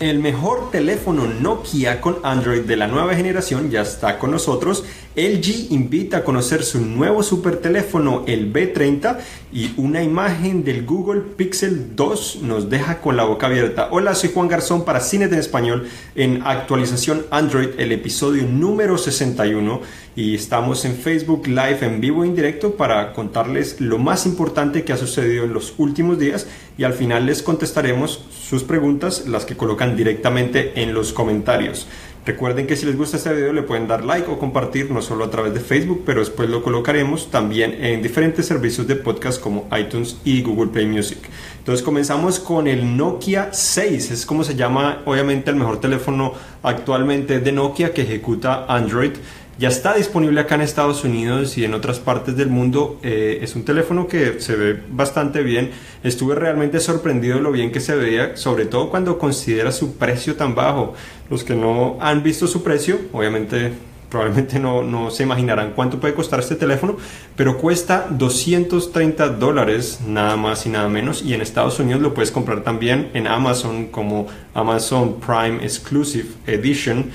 El mejor teléfono Nokia con Android de la nueva generación ya está con nosotros. LG invita a conocer su nuevo super teléfono, el B30, y una imagen del Google Pixel 2 nos deja con la boca abierta. Hola, soy Juan Garzón para Cines en Español en actualización Android, el episodio número 61, y estamos en Facebook Live en vivo e en directo para contarles lo más importante que ha sucedido en los últimos días y al final les contestaremos sus preguntas, las que colocan directamente en los comentarios. Recuerden que si les gusta este video le pueden dar like o compartir no solo a través de Facebook, pero después lo colocaremos también en diferentes servicios de podcast como iTunes y Google Play Music. Entonces comenzamos con el Nokia 6, es como se llama obviamente el mejor teléfono actualmente de Nokia que ejecuta Android ya está disponible acá en Estados Unidos y en otras partes del mundo. Eh, es un teléfono que se ve bastante bien. Estuve realmente sorprendido de lo bien que se veía, sobre todo cuando considera su precio tan bajo. Los que no han visto su precio, obviamente probablemente no, no, se imaginarán cuánto puede costar este teléfono, pero cuesta 230 dólares nada más y nada menos y en Estados Unidos lo puedes comprar también en Amazon como Amazon Prime Exclusive Edition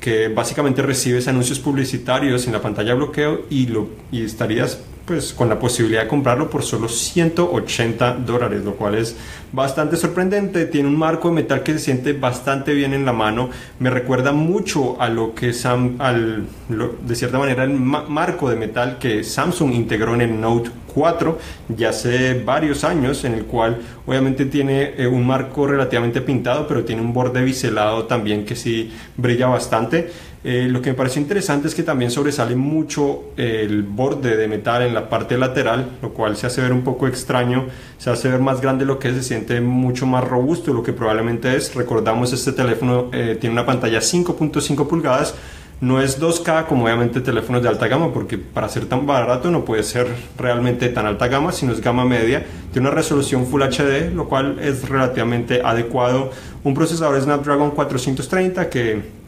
que básicamente recibes anuncios publicitarios en la pantalla bloqueo y, lo, y estarías pues con la posibilidad de comprarlo por solo 180 dólares, lo cual es bastante sorprendente. Tiene un marco de metal que se siente bastante bien en la mano. Me recuerda mucho a lo que Sam, al, de cierta manera, el marco de metal que Samsung integró en el Note 4 ya hace varios años, en el cual obviamente tiene eh, un marco relativamente pintado, pero tiene un borde biselado también que sí brilla bastante. Eh, lo que me parece interesante es que también sobresale mucho el borde de metal en la parte lateral, lo cual se hace ver un poco extraño, se hace ver más grande lo que es, se siente mucho más robusto lo que probablemente es. Recordamos este teléfono eh, tiene una pantalla 5.5 pulgadas, no es 2K como obviamente teléfonos de alta gama, porque para ser tan barato no puede ser realmente tan alta gama, sino es gama media. Tiene una resolución Full HD, lo cual es relativamente adecuado. Un procesador Snapdragon 430 que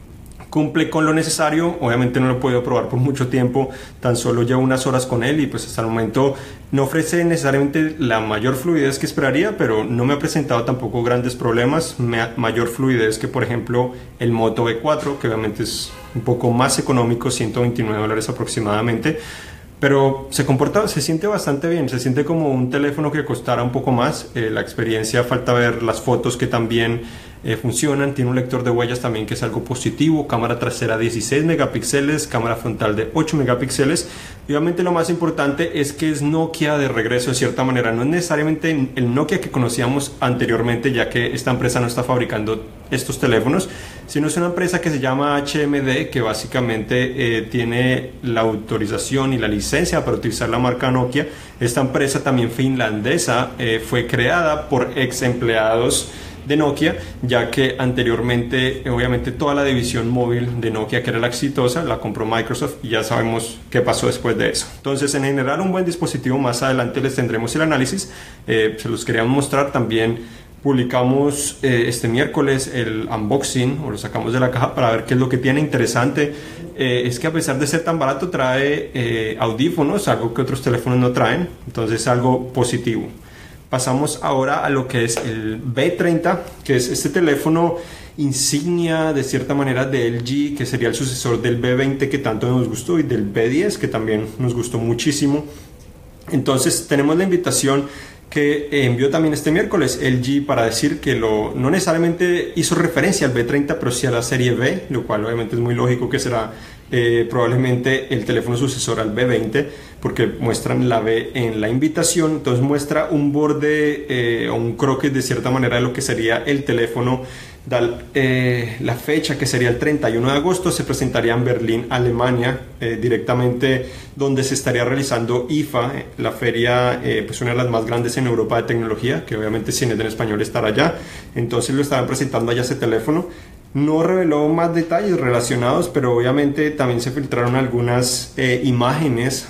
cumple con lo necesario. Obviamente no lo he podido probar por mucho tiempo, tan solo llevo unas horas con él y pues hasta el momento no ofrece necesariamente la mayor fluidez que esperaría, pero no me ha presentado tampoco grandes problemas, mayor fluidez que por ejemplo el Moto E4, que obviamente es un poco más económico, 129 dólares aproximadamente pero se comporta, se siente bastante bien, se siente como un teléfono que costara un poco más, eh, la experiencia falta ver las fotos que también eh, funcionan, tiene un lector de huellas también que es algo positivo, cámara trasera 16 megapíxeles, cámara frontal de 8 megapíxeles, obviamente lo más importante es que es Nokia de regreso de cierta manera, no es necesariamente el Nokia que conocíamos anteriormente, ya que esta empresa no está fabricando estos teléfonos, sino es una empresa que se llama HMD, que básicamente eh, tiene la autorización y la licencia para utilizar la marca Nokia. Esta empresa también finlandesa eh, fue creada por ex empleados de Nokia, ya que anteriormente, obviamente, toda la división móvil de Nokia, que era la exitosa, la compró Microsoft y ya sabemos qué pasó después de eso. Entonces, en general, un buen dispositivo, más adelante les tendremos el análisis, eh, se los queríamos mostrar también. Publicamos eh, este miércoles el unboxing o lo sacamos de la caja para ver qué es lo que tiene interesante. Eh, es que a pesar de ser tan barato trae audífonos, algo que otros teléfonos no traen, entonces algo positivo. Pasamos ahora a lo que es el B30, que es este teléfono insignia de cierta manera de LG, que sería el sucesor del B20 que tanto nos gustó y del B10 que también nos gustó muchísimo. Entonces tenemos la invitación que envió también este miércoles LG para decir que lo, no necesariamente hizo referencia al B30, pero sí a la serie B, lo cual obviamente es muy lógico que será eh, probablemente el teléfono sucesor al B20 porque muestran la B en la invitación, entonces muestra un borde eh, o un croquis de cierta manera de lo que sería el teléfono. Da, eh, la fecha que sería el 31 de agosto se presentaría en Berlín, Alemania, directamente donde se estaría realizando IFA, la feria, pues una de las más grandes en Europa de tecnología, que obviamente es en español estará allá, entonces lo estarán presentando allá ese teléfono. No reveló más detalles relacionados, pero obviamente también se filtraron algunas eh, imágenes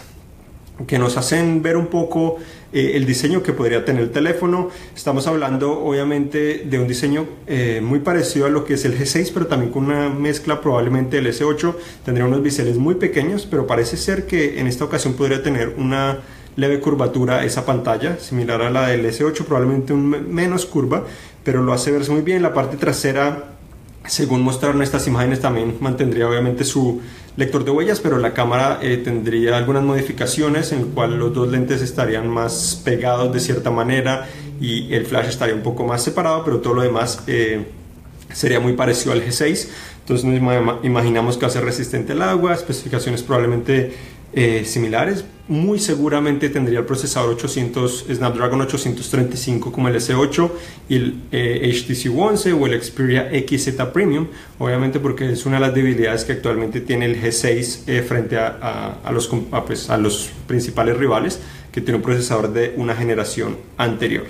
que nos hacen ver un poco eh, el diseño que podría tener el teléfono. Estamos hablando obviamente de un diseño eh, muy parecido a lo que es el G6, pero también con una mezcla probablemente del S8. Tendría unos biseles muy pequeños, pero parece ser que en esta ocasión podría tener una leve curvatura esa pantalla, similar a la del S8, probablemente un menos curva, pero lo hace verse muy bien. La parte trasera, según mostraron estas imágenes, también mantendría obviamente su lector de huellas, pero la cámara eh, tendría algunas modificaciones en el cual los dos lentes estarían más pegados de cierta manera y el flash estaría un poco más separado, pero todo lo demás eh, sería muy parecido al G6. Entonces nos imaginamos que va a ser resistente al agua, especificaciones probablemente eh, similares. Muy seguramente tendría el procesador 800, Snapdragon 835 como el S8 y el HTC eh, One o el Xperia XZ Premium, obviamente porque es una de las debilidades que actualmente tiene el G6 eh, frente a, los, pues, a los principales rivales, que tiene un procesador de una generación anterior.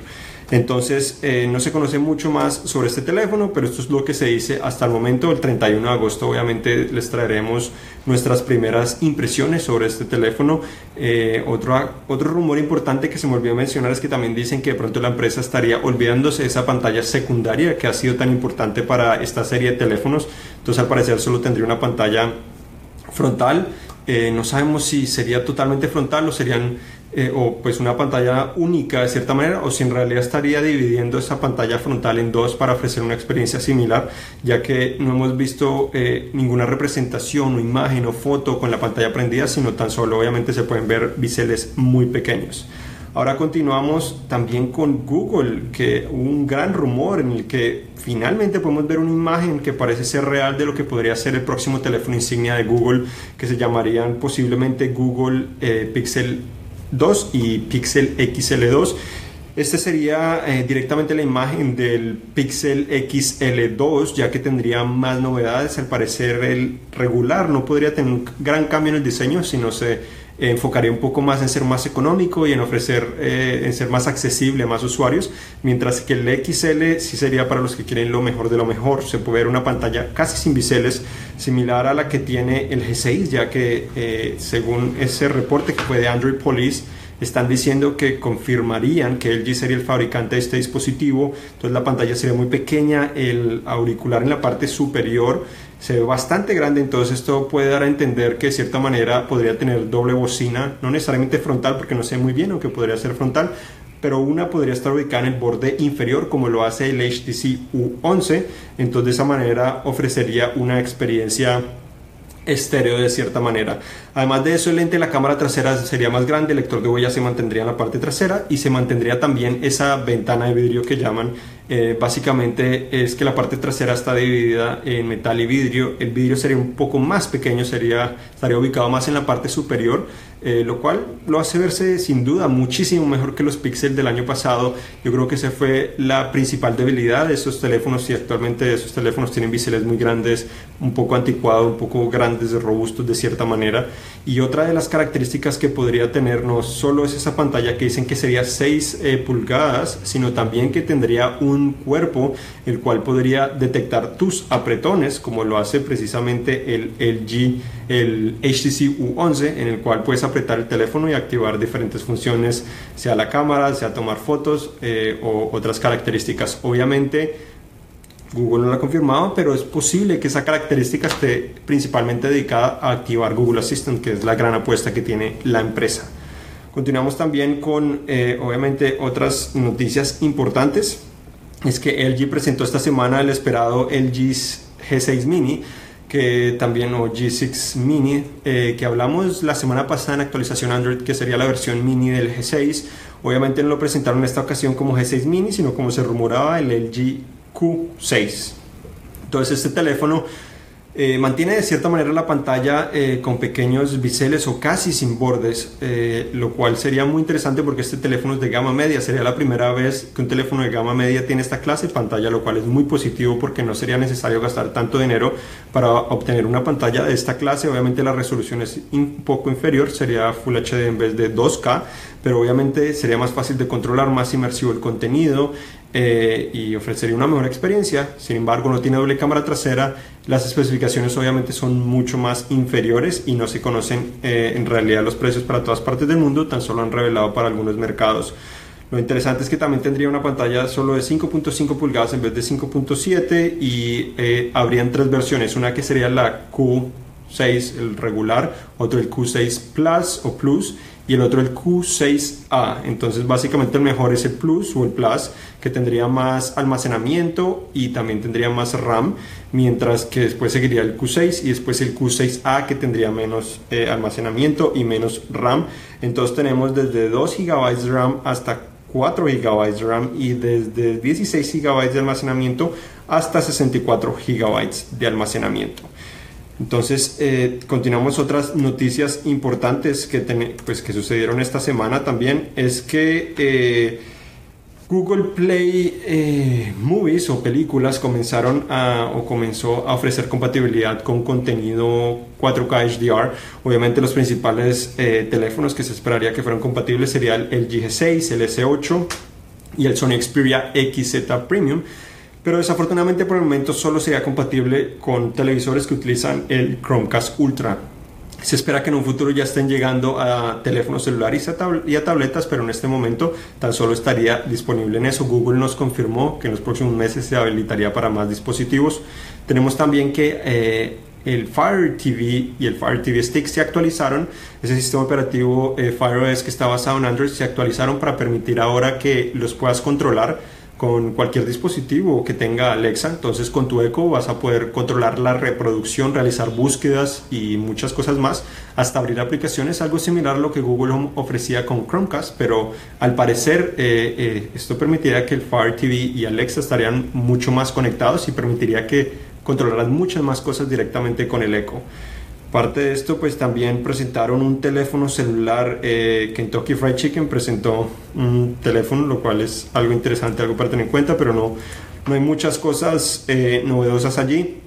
Entonces, eh, no se conoce mucho más sobre este teléfono, pero esto es lo que se dice hasta el momento. El 31 de agosto, obviamente, les traeremos nuestras primeras impresiones sobre este teléfono. Eh, otro, otro rumor importante que se me olvidó mencionar es que también dicen que de pronto la empresa estaría olvidándose de esa pantalla secundaria que ha sido tan importante para esta serie de teléfonos. Entonces, al parecer, solo tendría una pantalla frontal. Eh, no sabemos si sería totalmente frontal o serían eh, o pues una pantalla única de cierta manera o si en realidad estaría dividiendo esa pantalla frontal en dos para ofrecer una experiencia similar ya que no hemos visto eh, ninguna representación o imagen o foto con la pantalla prendida sino tan solo obviamente se pueden ver biseles muy pequeños. Ahora continuamos también con Google, que un gran rumor en el que finalmente podemos ver una imagen que parece ser real de lo que podría ser el próximo teléfono insignia de Google, que se llamarían posiblemente Google eh, Pixel 2 y Pixel XL2. Este sería eh, directamente la imagen del Pixel XL2, ya que tendría más novedades. Al parecer el regular no podría tener un gran cambio en el diseño, sino se enfocaría un poco más en ser más económico y en ofrecer, eh, en ser más accesible a más usuarios, mientras que el XL sí sería para los que quieren lo mejor de lo mejor. Se puede ver una pantalla casi sin biseles, similar a la que tiene el G6, ya que eh, según ese reporte que fue de Android Police, están diciendo que confirmarían que LG sería el fabricante de este dispositivo, entonces la pantalla sería muy pequeña, el auricular en la parte superior se ve bastante grande, entonces esto puede dar a entender que de cierta manera podría tener doble bocina, no necesariamente frontal porque no sé muy bien, aunque podría ser frontal, pero una podría estar ubicada en el borde inferior como lo hace el HTC U11, entonces de esa manera ofrecería una experiencia estéreo de cierta manera. Además de eso, el lente de la cámara trasera sería más grande, el lector de huellas se mantendría en la parte trasera y se mantendría también esa ventana de vidrio que llaman. Eh, básicamente es que la parte trasera está dividida en metal y vidrio. El vidrio sería un poco más pequeño, sería, estaría ubicado más en la parte superior eh, lo cual lo hace verse sin duda muchísimo mejor que los Pixel del año pasado. Yo creo que esa fue la principal debilidad de esos teléfonos y actualmente esos teléfonos tienen biseles muy grandes, un poco anticuados, un poco grandes, robustos de cierta manera. Y otra de las características que podría tener no solo es esa pantalla que dicen que sería 6 eh, pulgadas, sino también que tendría un cuerpo el cual podría detectar tus apretones, como lo hace precisamente el LG, el HTC U11, en el cual puedes apretar el teléfono y activar diferentes funciones, sea la cámara, sea tomar fotos eh, o otras características. Obviamente, Google no lo ha confirmado, pero es posible que esa característica esté principalmente dedicada a activar Google Assistant, que es la gran apuesta que tiene la empresa. Continuamos también con, eh, obviamente, otras noticias importantes. Es que LG presentó esta semana el esperado LG G6 Mini, que también, o G6 Mini, eh, que hablamos la semana pasada en actualización Android, que sería la versión mini del G6. Obviamente no lo presentaron en esta ocasión como G6 Mini, sino como se rumoraba el LG Q6. Entonces este teléfono eh, mantiene de cierta manera la pantalla eh, con pequeños biseles o casi sin bordes, eh, lo cual sería muy interesante porque este teléfono es de gama media. Sería la primera vez que un teléfono de gama media tiene esta clase de pantalla, lo cual es muy positivo porque no sería necesario gastar tanto dinero para obtener una pantalla de esta clase. Obviamente la resolución es un poco inferior, sería Full HD en vez de 2K, pero obviamente sería más fácil de controlar, más inmersivo el contenido. Eh, y ofrecería una mejor experiencia. Sin embargo, no tiene doble cámara trasera. Las especificaciones obviamente son mucho más inferiores y no se conocen eh, en realidad los precios para todas partes del mundo, tan solo han revelado para algunos mercados. Lo interesante es que también tendría una pantalla solo de 5.5 pulgadas en vez de 5.7 y eh, habrían tres versiones, una que sería la Q6, el regular, otro el Q6 Plus o Plus y el otro el Q6A. Entonces básicamente el mejor es el Plus o el Plus que tendría más almacenamiento y también tendría más RAM, mientras que después seguiría el Q6 y después el Q6A que tendría menos eh, almacenamiento y menos RAM. Entonces tenemos desde 2 GB de RAM hasta 4 GB de RAM y desde 16 GB de almacenamiento hasta 64 GB de almacenamiento. Entonces, eh, continuamos otras noticias importantes que, pues, que sucedieron esta semana también. Es que eh, Google Play eh, Movies o películas comenzaron a, o comenzó a ofrecer compatibilidad con contenido 4K HDR. Obviamente los principales teléfonos que se esperaría que fueran compatibles serían el G6, el S8 y el Sony Xperia XZ Premium pero desafortunadamente por el momento solo sería compatible con televisores que utilizan el Chromecast Ultra. Se espera que en un futuro ya estén llegando a teléfonos celulares y a tabletas, pero en este momento tan solo estaría disponible en eso. Google nos confirmó que en los próximos meses se habilitaría para más dispositivos. Tenemos también que eh, el Fire TV y el Fire TV Stick se actualizaron. Ese sistema operativo eh, Fire OS que está basado en Android se actualizaron para permitir ahora que los puedas controlar con cualquier dispositivo que tenga Alexa. Entonces con tu Echo vas a poder controlar la reproducción, realizar búsquedas y muchas cosas más, hasta abrir aplicaciones, algo similar a lo que Google Home ofrecía con Chromecast, pero al parecer eh, eh, esto permitiría que el Fire TV y Alexa estarían mucho más conectados y permitiría que controlaran muchas más cosas directamente con el Echo. Parte de esto, pues también presentaron un teléfono celular. Eh, Kentucky Fried Chicken presentó un teléfono, lo cual es algo interesante, algo para tener en cuenta, pero no, no hay muchas cosas eh, novedosas allí.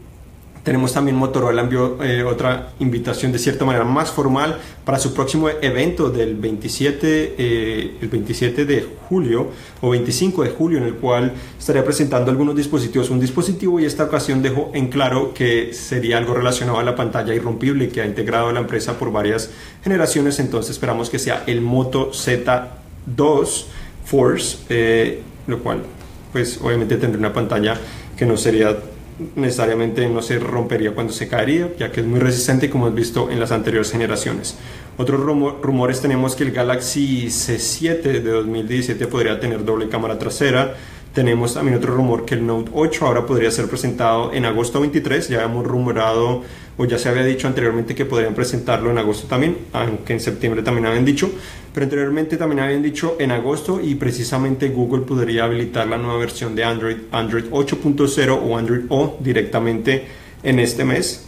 Tenemos también Motorola envió eh, otra invitación de cierta manera más formal para su próximo evento del 27, eh, el 27 de julio o 25 de julio en el cual estaría presentando algunos dispositivos. Un dispositivo y esta ocasión dejó en claro que sería algo relacionado a la pantalla irrompible que ha integrado la empresa por varias generaciones. Entonces esperamos que sea el Moto Z2 Force, eh, lo cual pues obviamente tendría una pantalla que no sería necesariamente no se rompería cuando se caería, ya que es muy resistente como hemos visto en las anteriores generaciones. Otros rumores tenemos que el Galaxy C7 de 2017 podría tener doble cámara trasera, tenemos también otro rumor que el Note 8 ahora podría ser presentado en agosto 23. Ya hemos rumorado o ya se había dicho anteriormente que podrían presentarlo en agosto también, aunque en septiembre también habían dicho. Pero anteriormente también habían dicho en agosto y precisamente Google podría habilitar la nueva versión de Android, Android 8.0 o Android O directamente en este mes.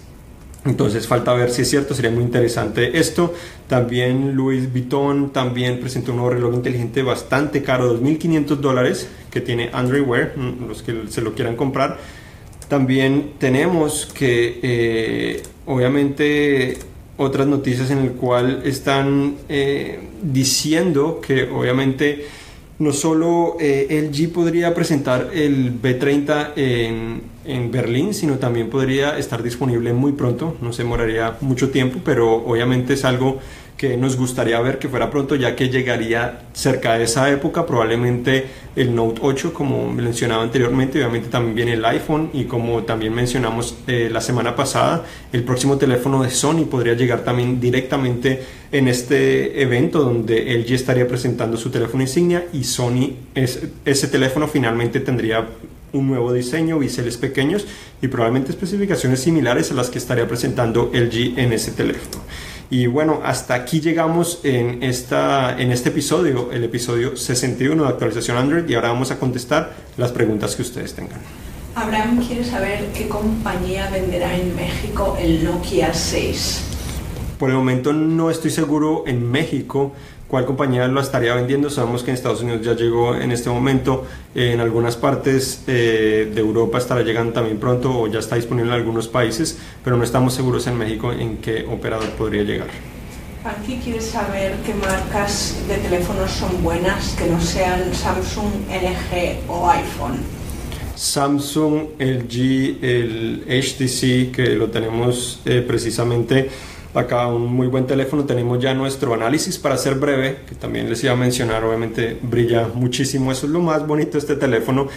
Entonces falta ver si es cierto, sería muy interesante esto. También Louis Vuitton también presentó un nuevo reloj inteligente bastante caro, 2.500 dólares, que tiene Android Wear, mm, los que se lo quieran comprar. También tenemos que, eh, obviamente, otras noticias en el cual están eh, diciendo que, obviamente, no solo eh, LG podría presentar el B30 en, en, Berlín, sino también podría estar disponible muy pronto, no se demoraría mucho tiempo, pero obviamente es algo que nos gustaría ver que fuera pronto, ya que llegaría cerca de esa época, probablemente el Note 8, como mencionaba anteriormente, obviamente también viene el iPhone y como también mencionamos eh, la semana pasada, el próximo teléfono de Sony podría llegar también directamente en este evento donde LG estaría presentando su teléfono insignia y Sony, ese teléfono finalmente tendría un nuevo diseño, biseles pequeños y probablemente especificaciones similares a las que estaría presentando LG en ese teléfono. Y bueno, hasta aquí llegamos en, esta, en este episodio, el episodio 61 de actualización Android y ahora vamos a contestar las preguntas que ustedes tengan. Abraham quiere saber qué compañía venderá en México el Nokia 6. Por el momento no estoy seguro en México cuál compañía lo estaría vendiendo. Sabemos que en Estados Unidos ya llegó en este momento, en algunas partes eh, de Europa estará llegando también pronto o ya está disponible en algunos países, pero no estamos seguros en México en qué operador podría llegar. Aquí quieres saber qué marcas de teléfonos son buenas que no sean Samsung, LG o iPhone. Samsung, LG, el HTC que lo tenemos eh, precisamente Acá un muy buen teléfono, tenemos ya nuestro análisis para ser breve, que también les iba a mencionar, obviamente brilla muchísimo, eso es lo más bonito de este teléfono.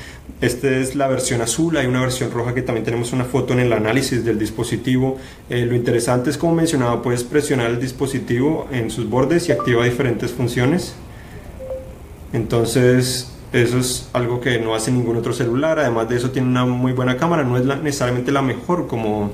Esta es la versión azul, hay una versión roja que también tenemos una foto en el análisis del dispositivo. Eh, lo interesante es, como mencionaba, puedes presionar el dispositivo en sus bordes y activa diferentes funciones. Entonces, eso es algo que no hace ningún otro celular. Además de eso, tiene una muy buena cámara. No es necesariamente la mejor como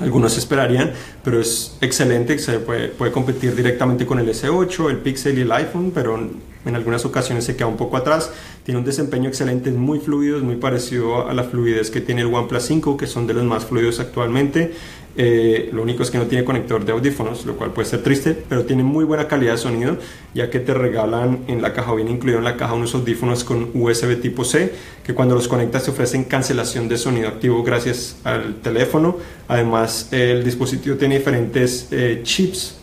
algunos esperarían, pero es excelente, se puede, puede, competir directamente con el S8, el Pixel y el iPhone, pero en algunas ocasiones se queda un poco atrás. Tiene un desempeño excelente, es muy fluido, es muy parecido a la fluidez que tiene el OnePlus 5, que son de los más fluidos actualmente. Eh, lo único es que no tiene conector de audífonos, lo cual puede ser triste, pero tiene muy buena calidad de sonido, ya que te regalan en la caja, viene incluido en la caja unos audífonos con USB tipo C, que cuando los conectas te ofrecen cancelación de sonido activo gracias al teléfono. Además, el dispositivo tiene diferentes eh, chips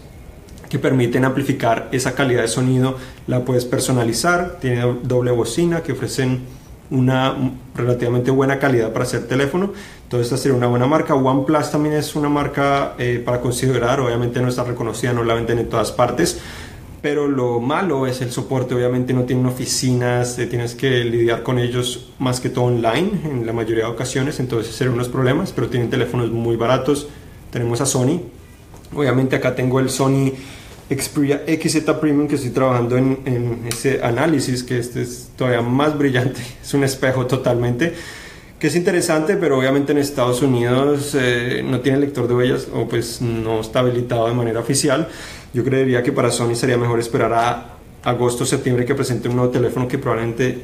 que permiten amplificar esa calidad de sonido. La puedes personalizar, tiene doble bocina que ofrecen una relativamente buena calidad para hacer teléfono. Entonces esta sería una buena marca. OnePlus también es una marca eh, para considerar, obviamente no está reconocida, no la venden en todas partes. Pero lo malo es el soporte, obviamente no tienen oficinas, eh, tienes que lidiar con ellos más que todo online en la mayoría de ocasiones, entonces serían unos problemas, pero tienen teléfonos muy baratos. Tenemos a Sony, obviamente acá tengo el Sony Xperia XZ Premium que estoy trabajando en, ese análisis, que este es todavía más brillante, es un espejo totalmente, que es interesante, pero obviamente en Estados Unidos eh, no tiene lector de huellas o pues no está habilitado de manera oficial. Yo creería que para Sony sería mejor esperar a agosto, septiembre que presente un nuevo teléfono que probablemente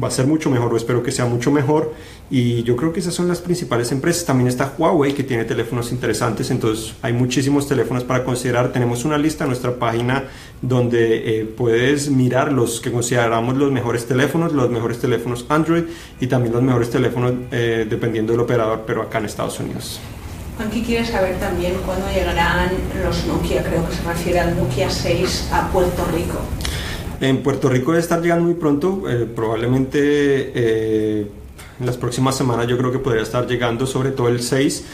va a ser mucho mejor o espero que sea mucho mejor y yo creo que esas son las principales empresas. También está Huawei que tiene teléfonos interesantes, entonces hay muchísimos teléfonos para considerar. Tenemos una lista en nuestra página donde eh, puedes mirar los que consideramos los mejores teléfonos, los mejores teléfonos Android y también los mejores teléfonos eh, dependiendo del operador, pero acá en Estados Unidos. Juanqui quiere saber también cuándo llegarán los Nokia, creo que se refiere al Nokia 6 a Puerto Rico. En Puerto Rico debe estar llegando muy pronto, eh, probablemente eh, en las próximas semanas yo creo que podría estar llegando sobre todo el 6.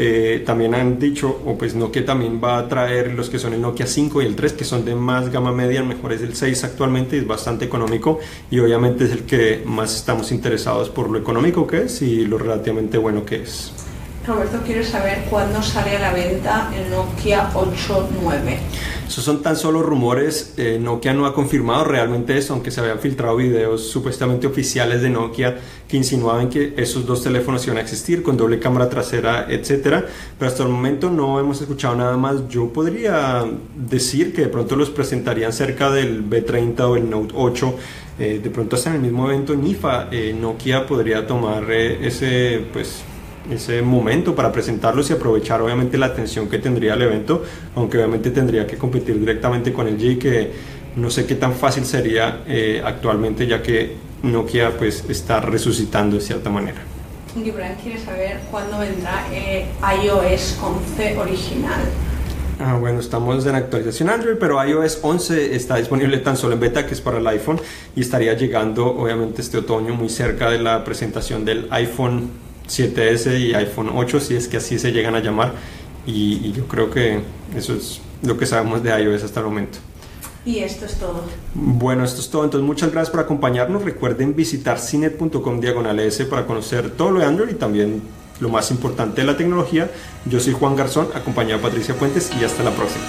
Eh, también han dicho, o pues Nokia también va a traer los que son el Nokia 5 y el 3, que son de más gama media, mejor es el 6 actualmente, es bastante económico y obviamente es el que más estamos interesados por lo económico que es y lo relativamente bueno que es. Roberto quiere saber cuándo sale a la venta el Nokia 8.9. Esos son tan solo rumores, eh, Nokia no ha confirmado realmente eso, aunque se habían filtrado videos supuestamente oficiales de Nokia que insinuaban que esos dos teléfonos iban a existir con doble cámara trasera, etcétera, pero hasta el momento no hemos escuchado nada más. Yo podría decir que de pronto los presentarían cerca del B30 o el Note 8 eh, de pronto hasta en el mismo evento NIFA eh, Nokia podría tomar ese pues ese momento para presentarlos y aprovechar obviamente la atención que tendría el evento, aunque obviamente tendría que competir directamente con el G, que no sé qué tan fácil sería eh, actualmente, ya que Nokia pues está resucitando de cierta manera. Gibran quiere saber cuándo vendrá eh, iOS 11 original. Ah, bueno, estamos en actualización Android, pero iOS 11 está disponible tan solo en beta, que es para el iPhone, y estaría llegando obviamente este otoño muy cerca de la presentación del iPhone 7S y iPhone 8, si es que así se llegan a llamar. Y, yo creo que eso es lo que sabemos de iOS hasta el momento. Y esto es todo. Bueno, esto es todo. Entonces, muchas gracias por acompañarnos. Recuerden visitar cinet.com diagonal S para conocer todo lo de Android y también lo más importante de la tecnología. Yo soy Juan Garzón, acompañado de Patricia Puentes y hasta la próxima.